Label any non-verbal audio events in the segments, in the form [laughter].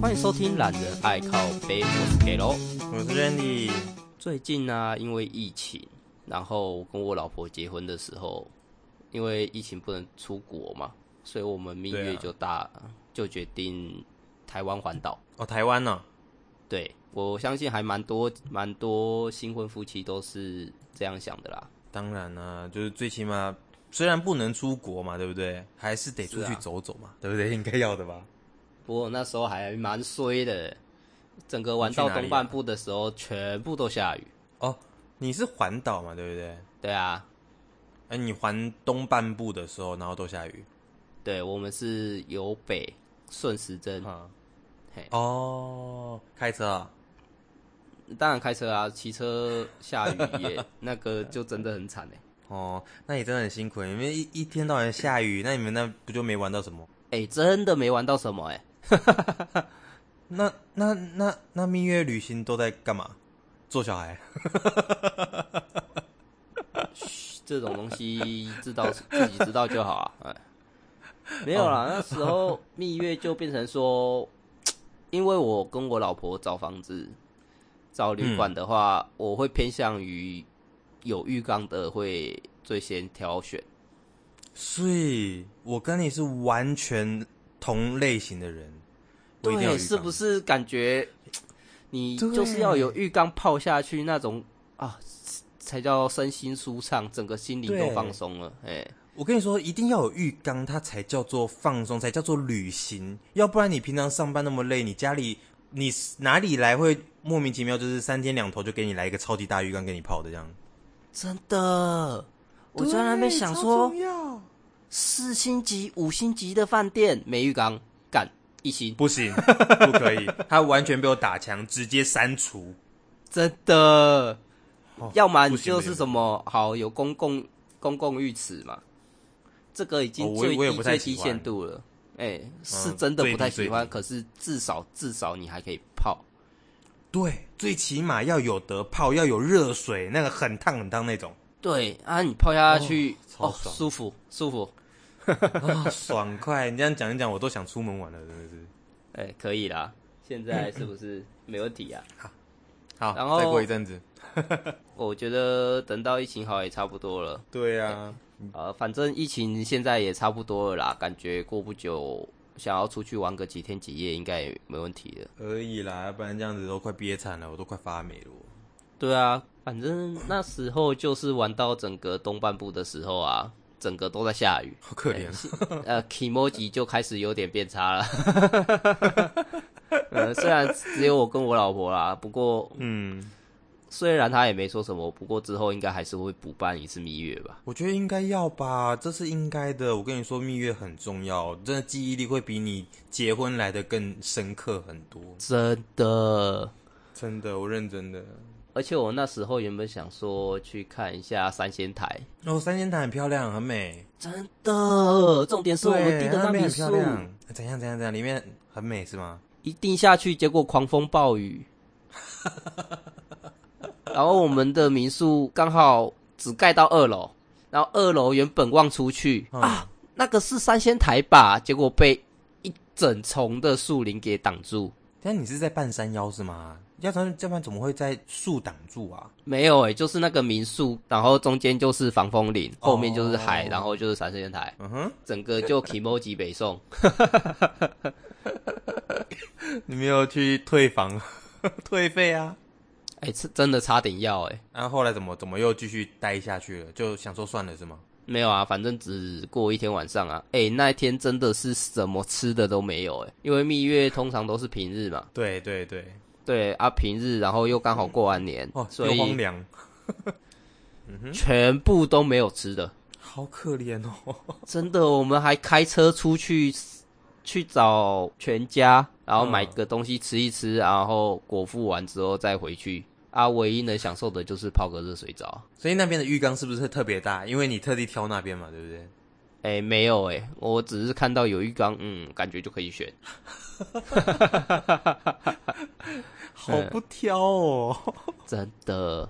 欢迎收听《懒人爱靠背》，我是 K 罗，我是 Randy。最近呢、啊，因为疫情，然后跟我老婆结婚的时候，因为疫情不能出国嘛，所以我们蜜月就大、啊、就决定台湾环岛。哦，台湾呢、哦？对，我相信还蛮多蛮多新婚夫妻都是这样想的啦。当然啦、啊，就是最起码虽然不能出国嘛，对不对？还是得出去走走嘛，啊、对不对？应该要的吧。不过那时候还蛮衰的，整个玩到东半部的时候，全部都下雨。哦，你是环岛嘛，对不对？对啊。哎，你环东半部的时候，然后都下雨。对，我们是由北顺时针。嗯。嘿。哦，开车啊？当然开车啊，骑车下雨也那个就真的很惨哎。[laughs] 哦，那你真的很辛苦，因为一一天到晚下雨，那你们那不就没玩到什么？哎，真的没玩到什么哎。[laughs] 那那那那蜜月旅行都在干嘛？做小孩？嘘，这种东西知道自己知道就好啊。哎，没有啦，那时候蜜月就变成说，因为我跟我老婆找房子、找旅馆的话，嗯、我会偏向于有浴缸的会最先挑选。所以，我跟你是完全。同类型的人，对，是不是感觉你就是要有浴缸泡下去那种啊，才叫身心舒畅，整个心灵都放松了。哎，我跟你说，一定要有浴缸，它才叫做放松，才叫做旅行。要不然你平常上班那么累，你家里你哪里来会莫名其妙就是三天两头就给你来一个超级大浴缸给你泡的这样？真的，我在那边想说。四星级、五星级的饭店没浴缸，干一星不行，[laughs] 不可以，他完全被我打枪，直接删除。真的，哦、要么你就是什么好有公共公共浴池嘛，这个已经最低、哦、最低限度了。哎、欸，是真的不太喜欢，嗯、可是至少至少你还可以泡。对，最起码要有得泡，要有热水，那个很烫很烫那种。对啊，你泡下去哦，哦，舒服舒服。[laughs] 哦、爽快！你这样讲一讲，我都想出门玩了，真的是。哎、欸，可以啦，现在是不是没问题啊？好，好，然后再过一阵子，[laughs] 我觉得等到疫情好也差不多了。对呀、啊欸，呃，反正疫情现在也差不多了啦，感觉过不久想要出去玩个几天几夜，应该也没问题的。可以啦，不然这样子都快憋惨了，我都快发霉了。对啊，反正那时候就是玩到整个东半部的时候啊。整个都在下雨，好可怜。呃，kimoji 就开始有点变差了。[laughs] 呃，虽然只有我跟我老婆啦，不过，嗯，虽然他也没说什么，不过之后应该还是会补办一次蜜月吧。我觉得应该要吧，这是应该的。我跟你说，蜜月很重要，真的记忆力会比你结婚来的更深刻很多。真的，真的，我认真的。而且我那时候原本想说去看一下三仙台哦，三仙台很漂亮，很美，真的。重点是我们订的那民宿，怎样怎样怎样，里面很美是吗？一定下去，结果狂风暴雨，[laughs] 然后我们的民宿刚好只盖到二楼，然后二楼原本望出去、嗯、啊，那个是三仙台吧？结果被一整丛的树林给挡住。但你是在半山腰是吗？要不然，要不然怎么会在树挡住啊？没有诶、欸，就是那个民宿，然后中间就是防风林，后面就是海，然后就是三仙台。嗯哼，整个就 kimoji 北宋。[laughs] 你没有去退房 [laughs] 退费啊？哎、欸，真的差点要哎、欸。然后后来怎么怎么又继续待下去了？就想说算了是吗？没有啊，反正只过一天晚上啊。哎、欸，那一天真的是什么吃的都没有哎、欸，因为蜜月通常都是平日嘛。对对对。对啊，平日然后又刚好过完年，哦，所以荒凉，[laughs] 全部都没有吃的，好可怜哦！真的，我们还开车出去去找全家，然后买个东西吃一吃，然后果腹完之后再回去。啊，唯一能享受的就是泡个热水澡。所以那边的浴缸是不是特别大？因为你特地挑那边嘛，对不对？哎，没有哎，我只是看到有浴缸，嗯，感觉就可以选。[laughs] 好不挑哦，[laughs] 真的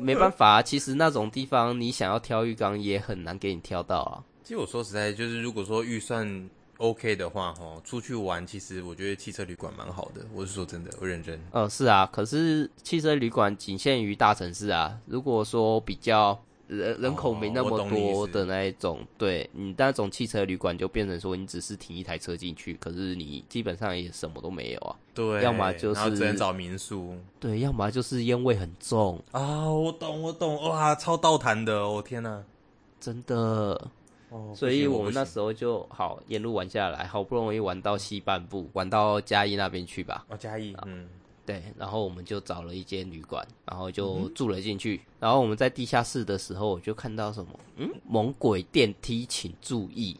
没办法。其实那种地方，你想要挑浴缸也很难给你挑到啊。其实我说实在，就是如果说预算 OK 的话，哈，出去玩其实我觉得汽车旅馆蛮好的。我是说真的，我认真。呃，是啊，可是汽车旅馆仅限于大城市啊。如果说比较人人口没那么多的那一种，对你那种汽车旅馆就变成说你只是停一台车进去，可是你基本上也什么都没有啊。对，要么就是只能找民宿。对，要么就是烟味很重啊。我懂，我懂，哇，超倒弹的，哦天哪，真的。哦，所以我们那时候就好沿路玩下来，好不容易玩到西半部，玩到嘉义那边去吧。哦，嘉义，嗯。对，然后我们就找了一间旅馆，然后就住了进去。嗯、然后我们在地下室的时候，我就看到什么，嗯，猛鬼电梯，请注意。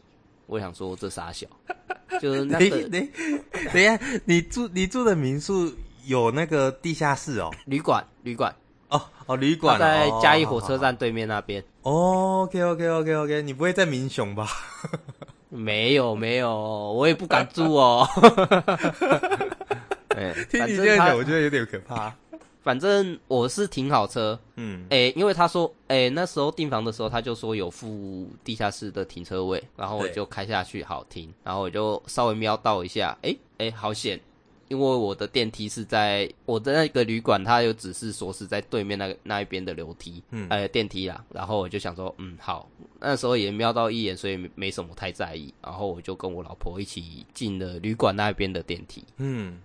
我想说这傻小，就是那个，等一下，你住你住的民宿有那个地下室哦？旅馆，旅馆，哦哦，旅馆在嘉义火车站对面那边。哦，OK OK OK OK，你不会在民雄吧？[laughs] 没有没有，我也不敢住哦。[laughs] 哎，[laughs] 听你这样讲，我觉得有点可怕。反正我是停好车，嗯，哎、欸，因为他说，哎、欸，那时候订房的时候他就说有附地下室的停车位，然后我就开下去好停，然后我就稍微瞄到一下，哎、欸，哎、欸，好险，因为我的电梯是在我的那个旅馆，它有指示说是在对面那个那一边的楼梯，嗯，呃，电梯啦，然后我就想说，嗯，好，那时候也瞄到一眼，所以没什么太在意，然后我就跟我老婆一起进了旅馆那边的电梯，嗯。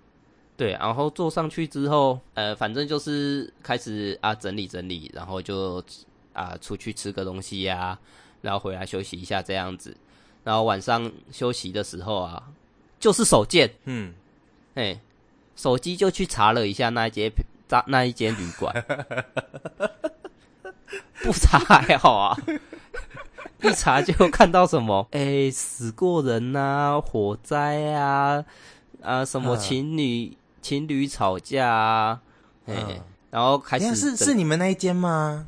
对，然后坐上去之后，呃，反正就是开始啊整理整理，然后就啊出去吃个东西呀、啊，然后回来休息一下这样子。然后晚上休息的时候啊，就是手贱，嗯，哎，手机就去查了一下那一间那一间旅馆，不查还好啊，[laughs] 一查就看到什么，哎，死过人呐、啊，火灾啊，啊，什么情侣。情侣吵架啊，哎、嗯，然后开始是是你们那一间吗？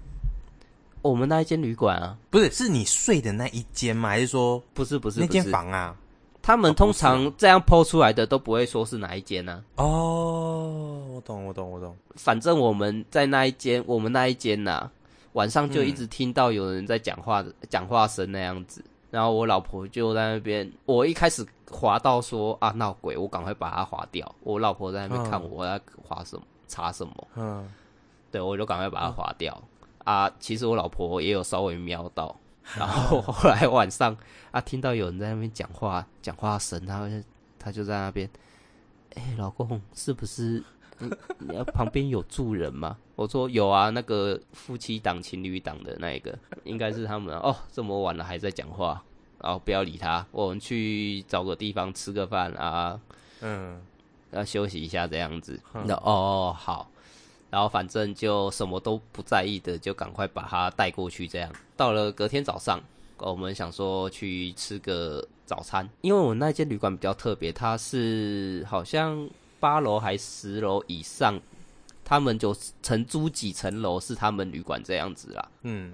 我们那一间旅馆啊，不是，是你睡的那一间吗？还是说不是不是那间房啊？他们通常这样 po 出来的都不会说是哪一间呢、啊？哦，我懂我懂我懂。反正我们在那一间，我们那一间呐、啊，晚上就一直听到有人在讲话的讲、嗯、话声那样子。然后我老婆就在那边，我一开始。滑到说啊闹鬼，我赶快把它滑掉。我老婆在那边看我，我在滑什么查什么，嗯，对，我就赶快把它滑掉。啊，其实我老婆也有稍微瞄到，然后后来晚上啊，听到有人在那边讲话，讲话声，他他就在那边，哎、欸，老公是不是你 [laughs] 你要旁边有住人吗？我说有啊，那个夫妻档、情侣档的那一个，应该是他们哦，这么晚了还在讲话。然后不要理他，我们去找个地方吃个饭啊，嗯，要休息一下这样子。那、嗯、哦好，然后反正就什么都不在意的，就赶快把他带过去。这样到了隔天早上，我们想说去吃个早餐，因为我那间旅馆比较特别，它是好像八楼还十楼以上，他们就承租几层楼是他们旅馆这样子啦。嗯。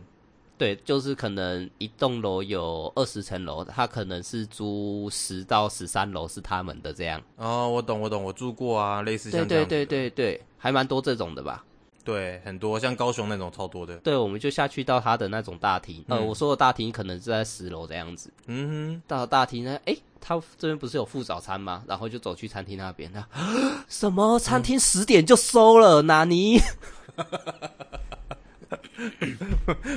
对，就是可能一栋楼有二十层楼，他可能是租十到十三楼是他们的这样。哦，我懂，我懂，我住过啊，类似像这样。对对对对对，还蛮多这种的吧？对，很多，像高雄那种超多的。对，我们就下去到他的那种大厅。呃，我说的大厅可能是在十楼这样子。嗯哼，到了大厅呢，诶，他这边不是有附早餐吗？然后就走去餐厅那边，那什么餐厅十点就收了？哪尼？[laughs]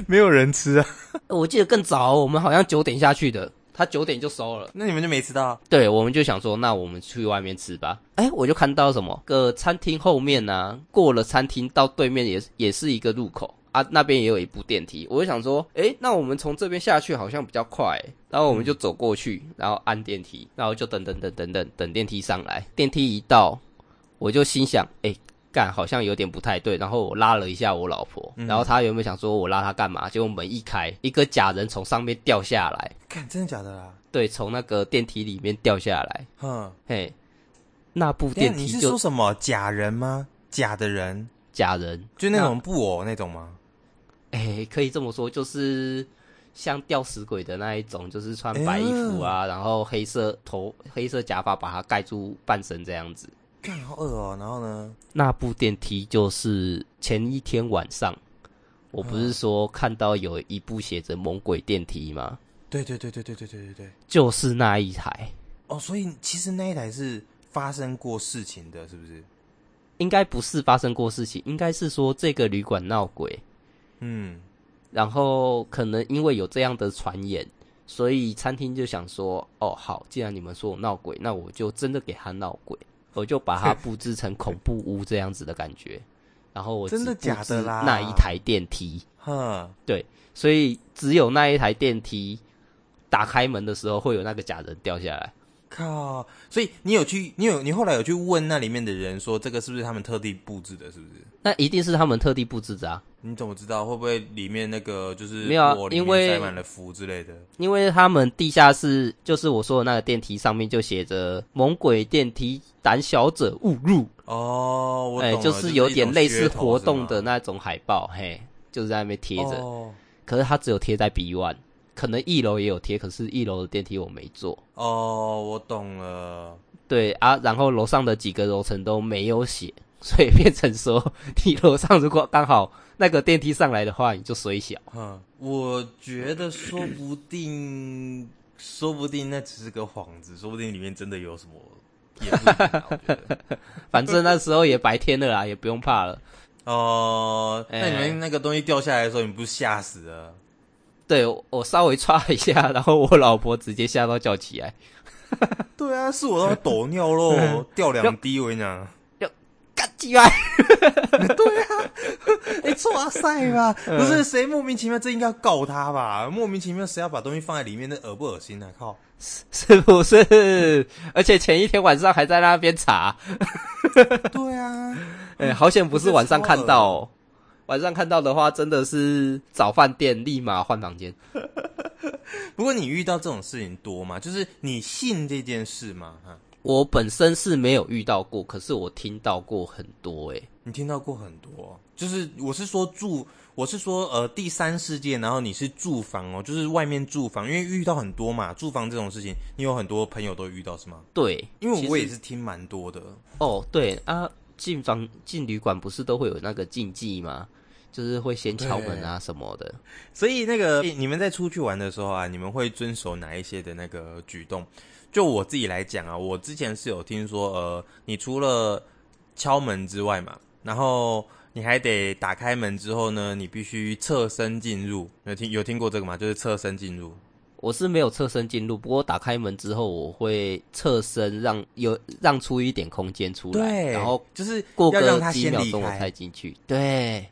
没有人吃啊！我记得更早，我们好像九点下去的，他九点就收了。那你们就没吃到？对，我们就想说，那我们去外面吃吧。哎，我就看到什么个餐厅后面呢、啊？过了餐厅到对面也也是一个入口啊，那边也有一部电梯。我就想说，哎，那我们从这边下去好像比较快。然后我们就走过去，然后按电梯，然后就等等等等等等电梯上来。电梯一到，我就心想，哎。干好像有点不太对，然后我拉了一下我老婆，嗯、然后她有没有想说我拉她干嘛？结果门一开，一个假人从上面掉下来。看，真的假的啦？对，从那个电梯里面掉下来。哼，嘿，那部电梯就你是说什么假人吗？假的人？假人？就那种布偶那种吗？哎，可以这么说，就是像吊死鬼的那一种，就是穿白衣服啊，欸、然后黑色头、黑色假发把它盖住半身这样子。好饿哦，然后呢？那部电梯就是前一天晚上，我不是说看到有一部写着“猛鬼电梯”吗？对对对对对对对对对，就是那一台。哦，所以其实那一台是发生过事情的，是不是？应该不是发生过事情，应该是说这个旅馆闹鬼。嗯，然后可能因为有这样的传言，所以餐厅就想说：“哦，好，既然你们说我闹鬼，那我就真的给他闹鬼，我就把它布置成恐怖屋这样子的感觉。”然后我真的假的啦？那一台电梯，哼，对，所以只有那一台电梯打开门的时候会有那个假人掉下来。靠！所以你有去，你有你后来有去问那里面的人说，这个是不是他们特地布置的？是不是？那一定是他们特地布置的啊！你怎么知道？会不会里面那个就是没有啊？因为塞满了符之类的。因为他们地下室就是我说的那个电梯上面就写着“猛鬼电梯，胆小者勿入”。哦，我懂了，欸，就是有点类似活动的那种海报，嘿，就是在那边贴着。哦，可是它只有贴在 B one。可能一楼也有贴，可是一楼的电梯我没坐。哦，我懂了。对啊，然后楼上的几个楼层都没有写，所以变成说，你楼上如果刚好那个电梯上来的话，你就衰小。嗯，我觉得说不定，说不定那只是个幌子，说不定里面真的有什么。反正那时候也白天了啦，也不用怕了。哦，那你们那个东西掉下来的时候，你不是吓死了？对，我稍微唰一下，然后我老婆直接吓到叫起来。[laughs] 对啊，是我都抖尿咯，[laughs] 掉两滴，我跟你讲，要干起来。[laughs] 对啊，你唰塞吧，不是谁莫名其妙，这应该要告他吧？莫名其妙，谁要把东西放在里面，那恶不恶心啊？靠，是不是？而且前一天晚上还在那边查。对啊，哎、欸，好险不是晚上看到哦。晚上看到的话，真的是找饭店立马换房间。[laughs] 不过你遇到这种事情多吗？就是你信这件事吗？哈，我本身是没有遇到过，可是我听到过很多。诶，你听到过很多？就是我是说住，我是说呃第三世界，然后你是住房哦，就是外面住房，因为遇到很多嘛，住房这种事情，你有很多朋友都遇到是吗？对，因为我也是听蛮多的。哦，对啊，进房进旅馆不是都会有那个禁忌吗？就是会先敲门啊什么的，所以那个你们在出去玩的时候啊，你们会遵守哪一些的那个举动？就我自己来讲啊，我之前是有听说，呃，你除了敲门之外嘛，然后你还得打开门之后呢，你必须侧身进入。有听有听过这个吗？就是侧身进入。我是没有侧身进入，不过打开门之后，我会侧身让有让出一点空间出来，然后就是过个几秒钟我才进去。对。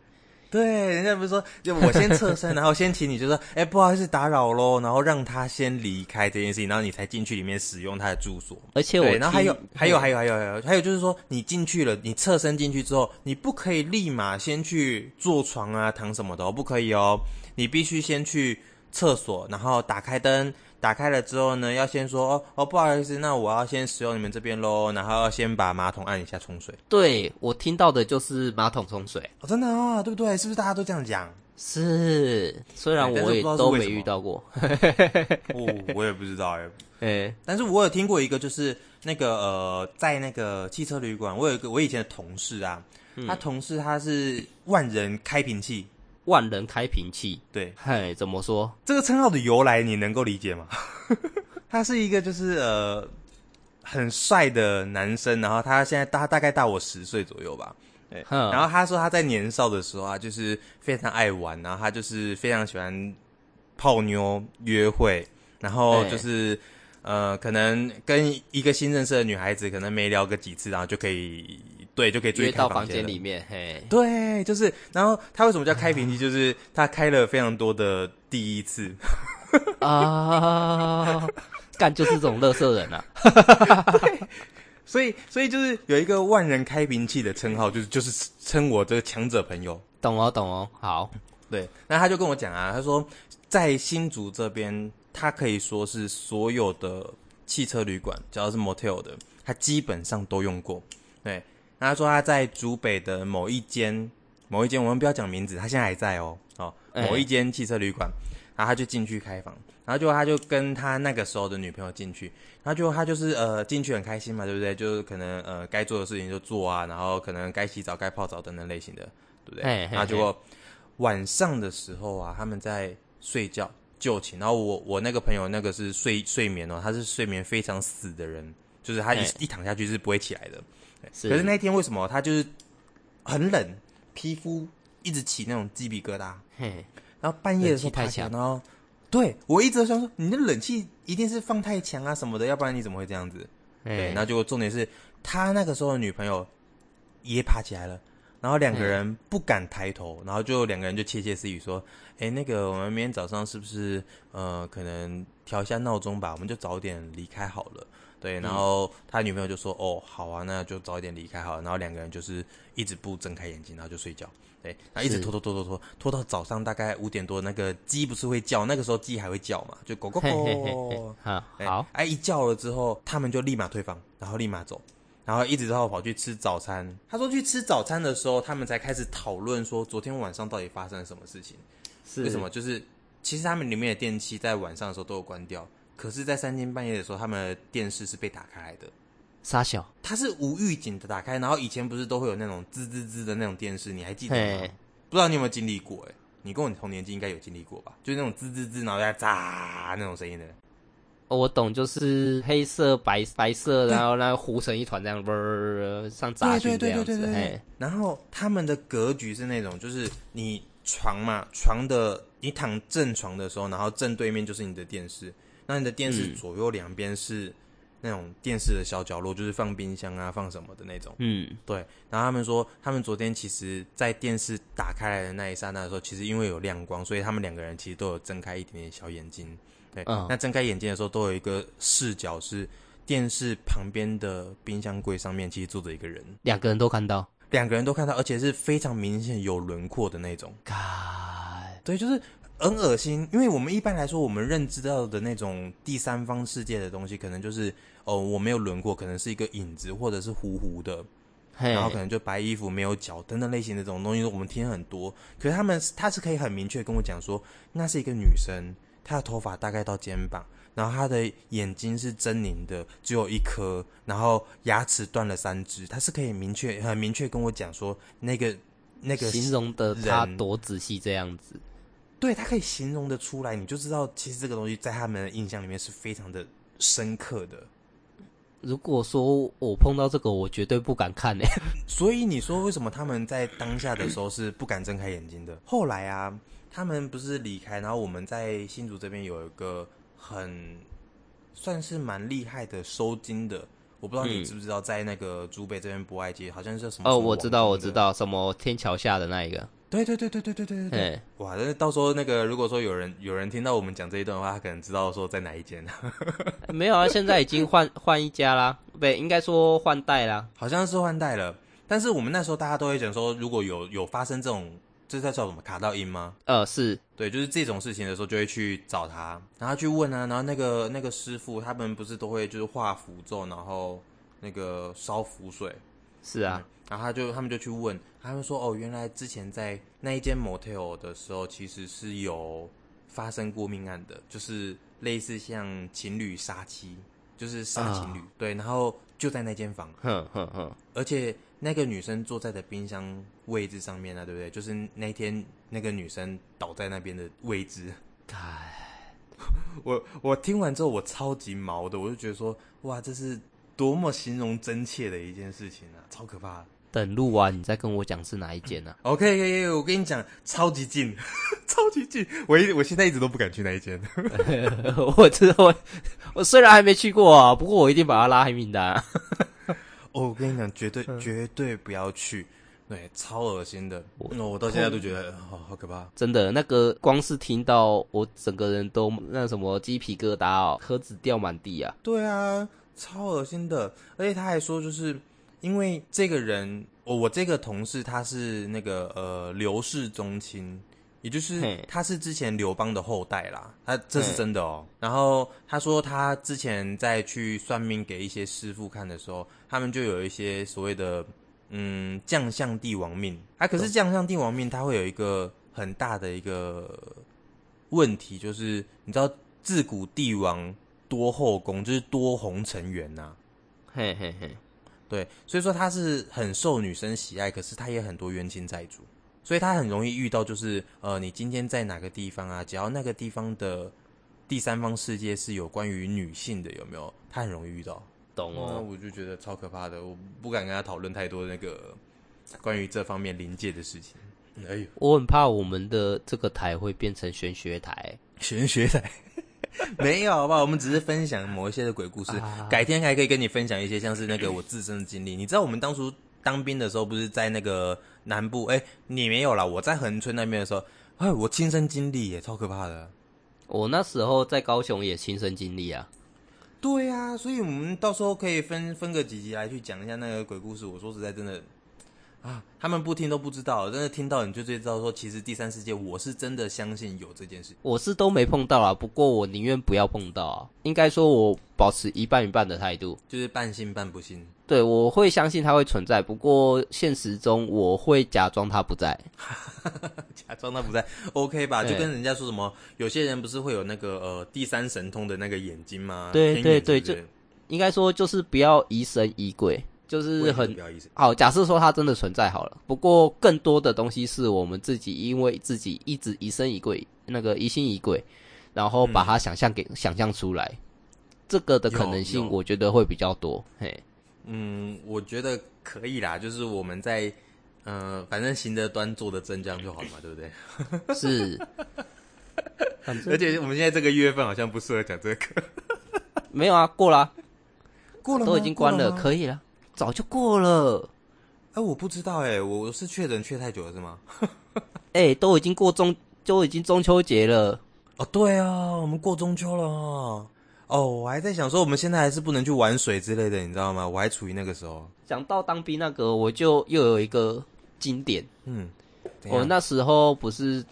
对，人家不是说，就我先侧身，然后先请你，就说，哎，不好意思打扰喽，然后让他先离开这件事情，然后你才进去里面使用他的住所。而且我，然后还有，还有，还有，还有，还有，还有，就是说，你进去了，你侧身进去之后，你不可以立马先去坐床啊、躺什么的，不可以哦，你必须先去厕所，然后打开灯。打开了之后呢，要先说哦哦，不好意思，那我要先使用你们这边喽，然后要先把马桶按一下冲水。对，我听到的就是马桶冲水。哦，真的啊，对不对？是不是大家都这样讲？是，虽然我也都没遇到过。哦，我也不知道哎。[laughs] 哎，但是我有听过一个，就是那个呃，在那个汽车旅馆，我有一个我以前的同事啊，嗯、他同事他是万人开瓶器。万人开瓶器，对，嗨，怎么说？这个称号的由来你能够理解吗？[laughs] 他是一个就是呃很帅的男生，然后他现在大大概大我十岁左右吧，对，然后他说他在年少的时候啊，就是非常爱玩，然后他就是非常喜欢泡妞约会，然后就是呃可能跟一个新认识的女孩子，可能没聊个几次，然后就可以。对，就可以追到房间里面。嘿，对，就是，然后他为什么叫开瓶器？就是他开了非常多的第一次啊，[laughs] 干就是这种乐色人啊。[laughs] 对，所以，所以就是有一个万人开瓶器的称号，就是就是称我这个强者朋友。懂哦，懂哦。好，对，那他就跟我讲啊，他说在新竹这边，他可以说是所有的汽车旅馆，只要是 motel 的，他基本上都用过。对。他说他在竹北的某一间某一间，我们不要讲名字，他现在还在哦。哦，某一间汽车旅馆，然后他就进去开房，然后就他就跟他那个时候的女朋友进去，然后就他就是呃进去很开心嘛，对不对？就是可能呃该做的事情就做啊，然后可能该洗澡该泡澡等等类型的，对不对？然后结果晚上的时候啊，他们在睡觉，就寝，然后我我那个朋友那个是睡睡眠哦，他是睡眠非常死的人，就是他一一躺下去是不会起来的。是，可是那天为什么他就是很冷，皮肤一直起那种鸡皮疙瘩，嘿，然后半夜的时候爬起来，然后对我一直都想说，你的冷气一定是放太强啊什么的，要不然你怎么会这样子？对，然后结果重点是他那个时候的女朋友也爬起来了。然后两个人不敢抬头，然后就两个人就窃窃私语说：“哎，那个我们明天早上是不是呃可能调一下闹钟吧？我们就早点离开好了。”对，然后他女朋友就说：“哦，好啊，那就早一点离开好了。”然后两个人就是一直不睁开眼睛，然后就睡觉。对，然后一直拖拖拖拖拖拖到早上大概五点多，那个鸡不是会叫，那个时候鸡还会叫嘛，就咕咕咕。好，哎，一叫了之后，他们就立马退房，然后立马走。然后一直到跑去吃早餐。他说去吃早餐的时候，他们才开始讨论说昨天晚上到底发生了什么事情。是为什么？就是其实他们里面的电器在晚上的时候都有关掉，可是，在三更半夜的时候，他们的电视是被打开来的。傻小，它是无预警的打开。然后以前不是都会有那种滋滋滋的那种电视，你还记得吗？不知道你有没有经历过？哎，你跟我同年纪应该有经历过吧？就是那种滋滋滋，然后在炸那种声音的。哦，我懂，就是黑色、白白色，然后那糊成一团这样，不上炸去这样子。嘿，然后他们的格局是那种，就是你床嘛，床的你躺正床的时候，然后正对面就是你的电视，那你的电视左右两边是那种电视的小角落，就是放冰箱啊，放什么的那种。嗯，对。然后他们说，他们昨天其实，在电视打开来的那一刹那的时候，其实因为有亮光，所以他们两个人其实都有睁开一点点小眼睛。对，嗯，那睁开眼睛的时候，都有一个视角是电视旁边的冰箱柜上面，其实坐着一个人，两个人都看到，两个人都看到，而且是非常明显有轮廓的那种。对，就是很恶心，因为我们一般来说，我们认知到的那种第三方世界的东西，可能就是哦，我没有轮廓，可能是一个影子，或者是糊糊的，嘿然后可能就白衣服没有脚等等类型的这种东西，我们听很多。可是他们他是可以很明确跟我讲说，那是一个女生。她的头发大概到肩膀，然后她的眼睛是狰狞的，只有一颗，然后牙齿断了三只。他是可以明确、很明确跟我讲说，那个那个形容的他多仔细这样子。对，他可以形容的出来，你就知道其实这个东西在他们的印象里面是非常的深刻的。如果说我碰到这个，我绝对不敢看诶。[laughs] 所以你说为什么他们在当下的时候是不敢睁开眼睛的？后来啊。他们不是离开，然后我们在新竹这边有一个很算是蛮厉害的收金的，我不知道你知不知道，在那个竹北这边博爱街，好像是什么哦，我知道，我知道，什么天桥下的那一个，对对对对对对对对对，哇，那到时候那个如果说有人有人听到我们讲这一段的话，他可能知道说在哪一间。[laughs] 没有啊，现在已经换换一家啦，不，应该说换代啦，好像是换代了。但是我们那时候大家都会讲说，如果有有发生这种。这在叫什么卡到音吗？呃，是对，就是这种事情的时候就会去找他，然后去问啊，然后那个那个师傅他们不是都会就是画符咒，然后那个烧符水，是啊、嗯，然后他就他们就去问，他们说哦，原来之前在那一间 motel 的时候，其实是有发生过命案的，就是类似像情侣杀妻，就是杀情侣，哦、对，然后就在那间房，哼哼哼，而且。那个女生坐在的冰箱位置上面啊，对不对？就是那天那个女生倒在那边的位置。唉，[laughs] 我我听完之后我超级毛的，我就觉得说，哇，这是多么形容真切的一件事情啊，超可怕。等录完你再跟我讲是哪一间呢、啊？[laughs] OK，OK，我跟你讲，超级近，[laughs] 超级近。我一我现在一直都不敢去那一间。[laughs] 我知道，我我虽然还没去过啊，不过我一定把它拉黑名单。哦，我跟你讲，绝对绝对不要去，对，超恶心的。我我到现在都觉得好好可怕。真的，那个光是听到我整个人都那什么鸡皮疙瘩哦，盒子掉满地啊。对啊，超恶心的。而且他还说，就是因为这个人，我我这个同事他是那个呃刘氏宗亲。也就是他是之前刘邦的后代啦，他这是真的哦。然后他说他之前在去算命给一些师傅看的时候，他们就有一些所谓的嗯将相帝王命啊。可是将相帝王命，他会有一个很大的一个问题，就是你知道自古帝王多后宫，就是多红尘缘呐。嘿嘿嘿，对，所以说他是很受女生喜爱，可是他也很多冤亲债主。所以他很容易遇到，就是呃，你今天在哪个地方啊？只要那个地方的第三方世界是有关于女性的，有没有？他很容易遇到，懂哦。那我就觉得超可怕的，我不敢跟他讨论太多那个关于这方面临界的事情。哎呦，我很怕我们的这个台会变成玄学台，玄学台 [laughs] 没有好不好？我们只是分享某一些的鬼故事，啊、改天还可以跟你分享一些像是那个我自身的经历。你知道我们当初当兵的时候，不是在那个南部？哎，你没有啦，我在横村那边的时候，哎，我亲身经历也超可怕的。我那时候在高雄也亲身经历啊。对啊，所以我们到时候可以分分个几集来去讲一下那个鬼故事。我说实在，真的。啊，他们不听都不知道，但是听到你就知道说，其实第三世界我是真的相信有这件事。我是都没碰到啊，不过我宁愿不要碰到啊。应该说，我保持一半一半的态度，就是半信半不信。对，我会相信它会存在，不过现实中我会假装它不在，[laughs] 假装它不在，OK 吧？就跟人家说什么，有些人不是会有那个呃第三神通的那个眼睛吗？对对对，就应该说就是不要疑神疑鬼。就是很好，假设说它真的存在好了，不过更多的东西是我们自己因为自己一直疑神疑鬼，那个疑心疑鬼，然后把它想象给、嗯、想象出来，这个的可能性我觉得会比较多。嘿，嗯，我觉得可以啦，就是我们在嗯、呃，反正行得端坐得正这样就好了嘛，对不对？是，[laughs] 而且我们现在这个月份好像不适合讲这个，[laughs] 没有啊，过了，过了，都已经关了，了可以了。早就过了，哎、欸，我不知道哎、欸，我是确诊确太久了是吗？[laughs] 哎、欸，都已经过中，都已经中秋节了。哦，对啊，我们过中秋了。哦，我还在想说，我们现在还是不能去玩水之类的，你知道吗？我还处于那个时候。讲到当兵那个，我就又有一个经典。嗯，我那时候不是。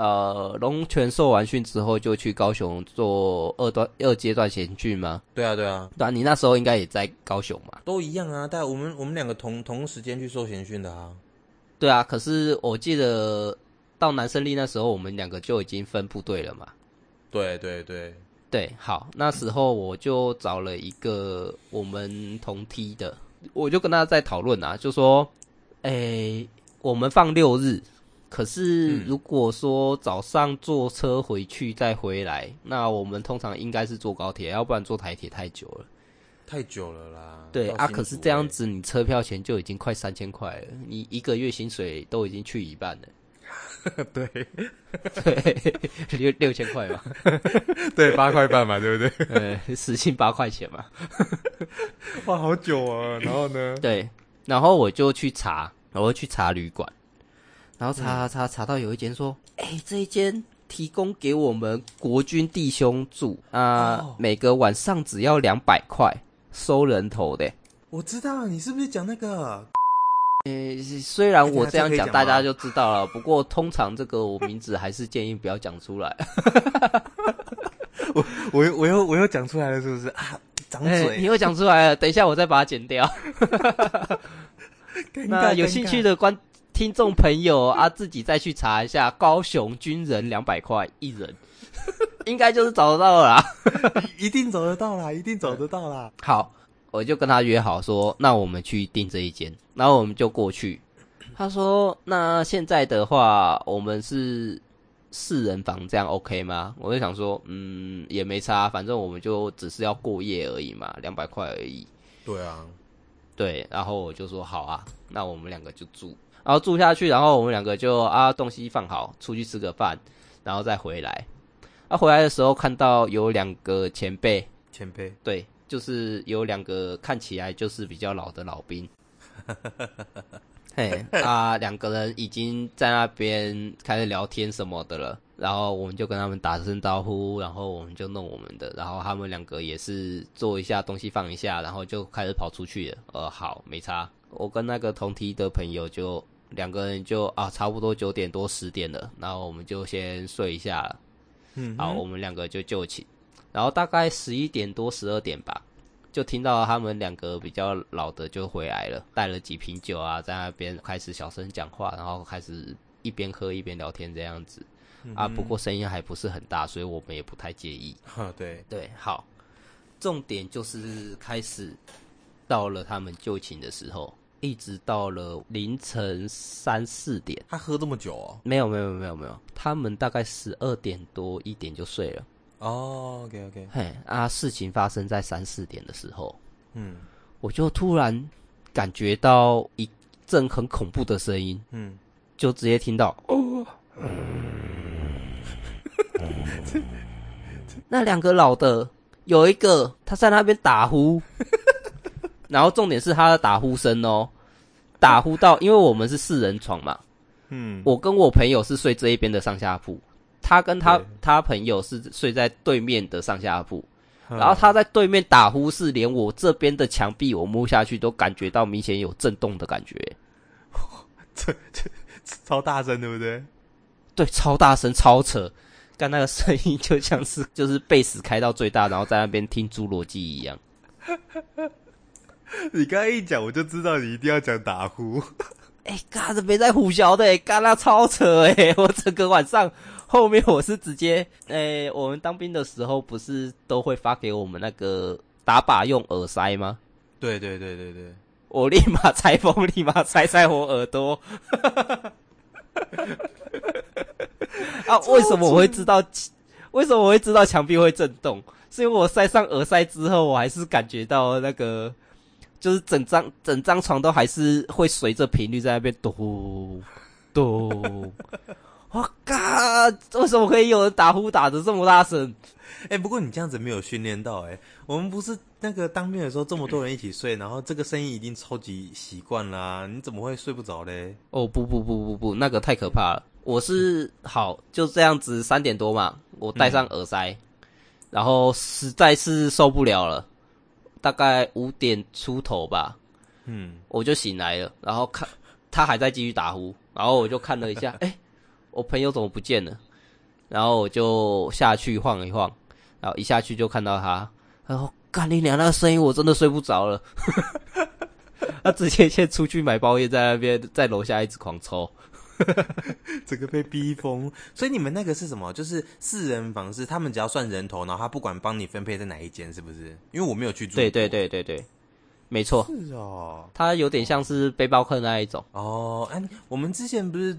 呃，龙泉受完训之后，就去高雄做二段二阶段衔训吗？对啊，对啊，对啊。你那时候应该也在高雄嘛？都一样啊，但我们我们两个同同时间去受衔训的啊。对啊，可是我记得到南胜利那时候，我们两个就已经分部队了嘛。对对对对，好，那时候我就找了一个我们同梯的，我就跟他在讨论啊，就说，诶，我们放六日。可是，如果说早上坐车回去再回来，嗯、那我们通常应该是坐高铁，要不然坐台铁太久了，太久了啦。对啊，可是这样子，你车票钱就已经快三千块了，你一个月薪水都已经去一半了。[laughs] 对，[laughs] 对，六六千块嘛，[laughs] 对，八块半嘛，对不对？呃，时薪八块钱嘛。哇，好久啊！然后呢？对，然后我就去查，我会去查旅馆。然后查查查查到有一间说，哎、欸，这一间提供给我们国军弟兄住啊，呃 oh. 每个晚上只要两百块，收人头的。我知道你是不是讲那个？呃、欸，虽然我这样讲大家就知道了，不过通常这个我名字还是建议不要讲出来。[laughs] 我我又我又我又讲出来了，是不是啊？长嘴，欸、你又讲出来了，等一下我再把它剪掉。[laughs] 那有兴趣的观。听众朋友啊，自己再去查一下，高雄军人两百块一人，[laughs] 应该就是找得到了啦，[laughs] 一定找得到啦，一定找得到啦。好，我就跟他约好说，那我们去订这一间，然后我们就过去。他说，那现在的话，我们是四人房，这样 OK 吗？我就想说，嗯，也没差，反正我们就只是要过夜而已嘛，两百块而已。对啊，对，然后我就说好啊，那我们两个就住。然后住下去，然后我们两个就啊东西放好，出去吃个饭，然后再回来。啊，回来的时候看到有两个前辈，前辈，对，就是有两个看起来就是比较老的老兵。[laughs] 嘿，啊，两个人已经在那边开始聊天什么的了，然后我们就跟他们打声招呼，然后我们就弄我们的，然后他们两个也是做一下东西放一下，然后就开始跑出去了。呃，好，没差。我跟那个同梯的朋友就两个人就啊，差不多九点多十点了，然后我们就先睡一下了。嗯，好，我们两个就就寝，然后大概十一点多十二点吧，就听到他们两个比较老的就回来了，带了几瓶酒啊，在那边开始小声讲话，然后开始一边喝一边聊天这样子。嗯、啊，不过声音还不是很大，所以我们也不太介意。[laughs] 哈，对对，好，重点就是开始到了他们就寝的时候。一直到了凌晨三四点，他喝这么久哦？没有没有没有没有，他们大概十二点多一点就睡了。哦，OK OK，嘿啊，事情发生在三四点的时候，嗯。我就突然感觉到一阵很恐怖的声音，嗯，就直接听到哦，[laughs] 那两个老的有一个他在那边打呼，然后重点是他的打呼声哦，打呼到因为我们是四人床嘛，嗯，我跟我朋友是睡这一边的上下铺，他跟他他朋友是睡在对面的上下铺。嗯然后他在对面打呼，是连我这边的墙壁我摸下去都感觉到明显有震动的感觉，[laughs] 这这超大声，对不对？对，超大声，超扯，刚那个声音就像是就是贝斯开到最大，然后在那边听侏罗纪一样。[laughs] [laughs] 你刚刚一讲，我就知道你一定要讲打呼。[laughs] 哎，嘎子没在胡笑的，嘎那超扯哎！[laughs] 我整个晚上后面我是直接，哎，我们当兵的时候不是都会发给我们那个打靶用耳塞吗？对对对对对，我立马拆封，立马塞塞我耳朵。啊，为什么我会知道？为什么我会知道墙壁会震动？是因为我塞上耳塞之后，我还是感觉到那个，就是整张整张床都还是会随着频率在那边咚咚。我靠！[laughs] 为什么可以有人打呼打的这么大声？哎，不过你这样子没有训练到哎。我们不是那个当兵的时候这么多人一起睡，然后这个声音已经超级习惯啦。你怎么会睡不着嘞？哦不不不不不，那个太可怕了。我是好就这样子，三点多嘛，我戴上耳塞，嗯、然后实在是受不了了，大概五点出头吧，嗯，我就醒来了，然后看他还在继续打呼，然后我就看了一下，[laughs] 哎，我朋友怎么不见了？然后我就下去晃一晃，然后一下去就看到他，然后干你娘那个声音，我真的睡不着了，[laughs] 他直接先出去买包烟，在那边在楼下一直狂抽。[laughs] 整个被逼疯，所以你们那个是什么？就是四人房，是他们只要算人头，然后他不管帮你分配在哪一间，是不是？因为我没有去住。对对对对对，没错。是哦，他有点像是背包客那一种。哦，哎、啊，我们之前不是，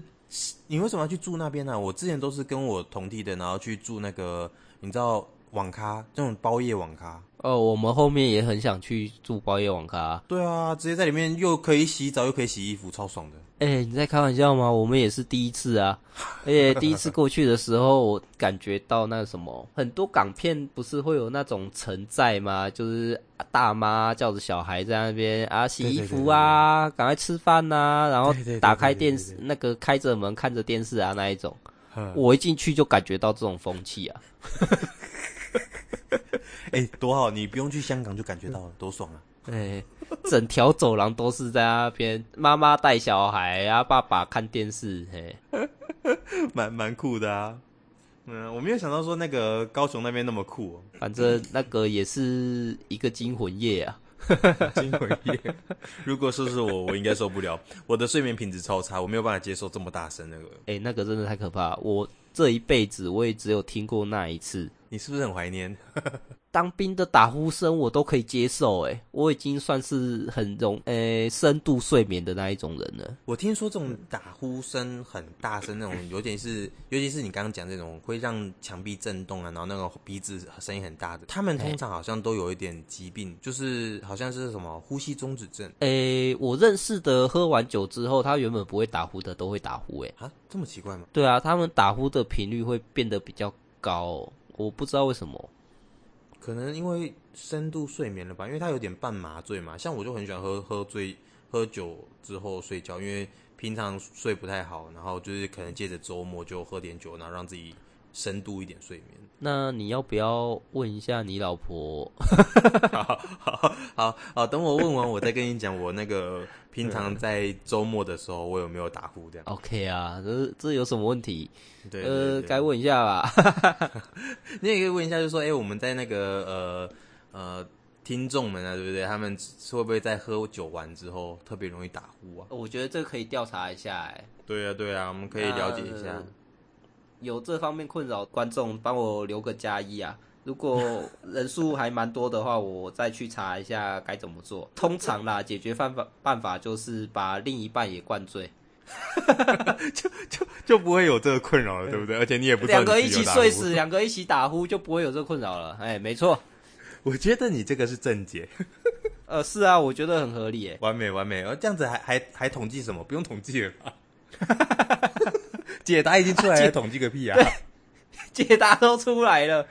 你为什么要去住那边呢、啊？我之前都是跟我同地的，然后去住那个，你知道网咖这种包夜网咖。哦，我们后面也很想去住包夜网咖啊。对啊，直接在里面又可以洗澡，又可以洗衣服，超爽的。哎、欸，你在开玩笑吗？我们也是第一次啊！而且第一次过去的时候，我感觉到那什么，很多港片不是会有那种存在吗？就是大妈叫着小孩在那边啊洗衣服啊，赶快吃饭呐、啊，然后打开电视，那个开着门看着电视啊那一种。我一进去就感觉到这种风气啊！哎、欸，多好！你不用去香港就感觉到了，多爽啊！[laughs] 哎、欸，整条走廊都是在那边，妈妈带小孩啊，爸爸看电视，嘿，[laughs] 蛮蛮酷的啊。嗯，我没有想到说那个高雄那边那么酷哦。反正那个也是一个惊魂夜啊，[laughs] 惊魂夜。如果说是我，我应该受不了，我的睡眠品质超差，我没有办法接受这么大声那个。哎、欸，那个真的太可怕，我这一辈子我也只有听过那一次。你是不是很怀念？当兵的打呼声我都可以接受，诶，我已经算是很容诶、欸、深度睡眠的那一种人了。我听说这种打呼声很大声那种，有点是，尤其是你刚刚讲这种会让墙壁震动啊，然后那个鼻子声音很大的，他们通常好像都有一点疾病，欸、就是好像是什么呼吸中止症。诶、欸，我认识的喝完酒之后，他原本不会打呼的都会打呼，诶，啊，这么奇怪吗？对啊，他们打呼的频率会变得比较高，我不知道为什么。可能因为深度睡眠了吧，因为他有点半麻醉嘛。像我就很喜欢喝喝醉、喝酒之后睡觉，因为平常睡不太好，然后就是可能借着周末就喝点酒，然后让自己深度一点睡眠。那你要不要问一下你老婆？[laughs] 好好好好，等我问完，我再跟你讲我那个平常在周末的时候我有没有打呼这样。OK 啊，这这有什么问题？呃，该问一下吧。[laughs] 你也可以问一下，就是说，哎、欸，我们在那个呃呃听众们啊，对不对？他们会不会在喝酒完之后特别容易打呼啊？我觉得这个可以调查一下，哎。对啊，对啊，我们可以了解一下。呃、有这方面困扰观众，帮我留个加一啊！如果人数还蛮多的话，我再去查一下该怎么做。通常啦，解决办法办法就是把另一半也灌醉。[laughs] 就就就不会有这个困扰了，对不对？而且你也不两个一起睡死，两个一起打呼，就不会有这个困扰了。哎，没错，[laughs] 我觉得你这个是正解。呃，是啊，我觉得很合理，哎，完美完美。这样子还还还统计什么？不用统计了吧？[laughs] 解答已经出来了，统计个屁啊！解答 [laughs] 都出来了，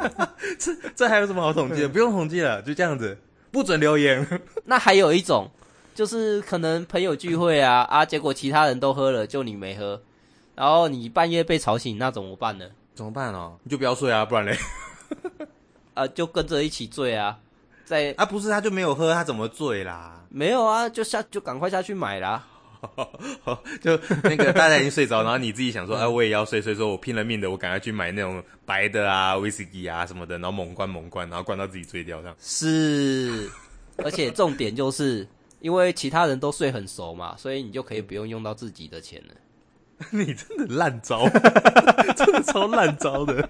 [laughs] 这这还有什么好统计的？不用统计了，就这样子，不准留言。[laughs] 那还有一种，就是可能朋友聚会啊啊，结果其他人都喝了，就你没喝，然后你半夜被吵醒，那怎么办呢？怎么办哦？你就不要睡啊，不然嘞，啊，就跟着一起醉啊。在啊，不是，他就没有喝，他怎么醉啦？没有啊，就下就赶快下去买啦。[laughs] 就那个大家已经睡着，然后你自己想说，哎、啊，我也要睡，所以说我拼了命的，我赶快去买那种白的啊，威士忌啊什么的，然后猛灌猛灌，然后灌到自己醉掉这样。是，而且重点就是因为其他人都睡很熟嘛，所以你就可以不用用到自己的钱了。[laughs] 你真的烂招，[laughs] 真的超烂招的。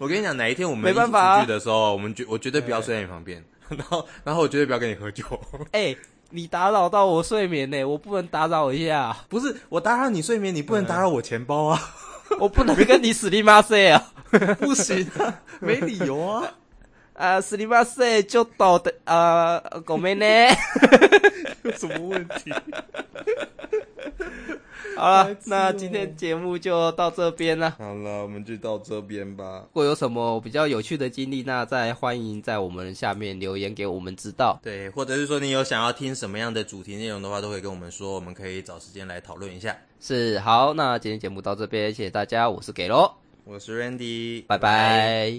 我跟你讲，哪一天我们没办法出去的时候，啊、我们绝我绝对不要睡在你旁边，然后然后我绝对不要跟你喝酒。哎、欸，你打扰到我睡眠呢，我不能打扰一下。不是我打扰你睡眠，你不能打扰我钱包啊！我不能跟你死里妈塞啊！[laughs] 不行啊，没理由啊！啊，死里妈塞就倒的啊，狗妹呢？有 [laughs] 什么问题？[laughs] 好了，那今天节目就到这边了。好了，我们就到这边吧。如果有什么比较有趣的经历，那再欢迎在我们下面留言给我们知道。对，或者是说你有想要听什么样的主题内容的话，都可以跟我们说，我们可以找时间来讨论一下。是，好，那今天节目到这边，谢谢大家，我是给喽，我是 Randy，拜拜。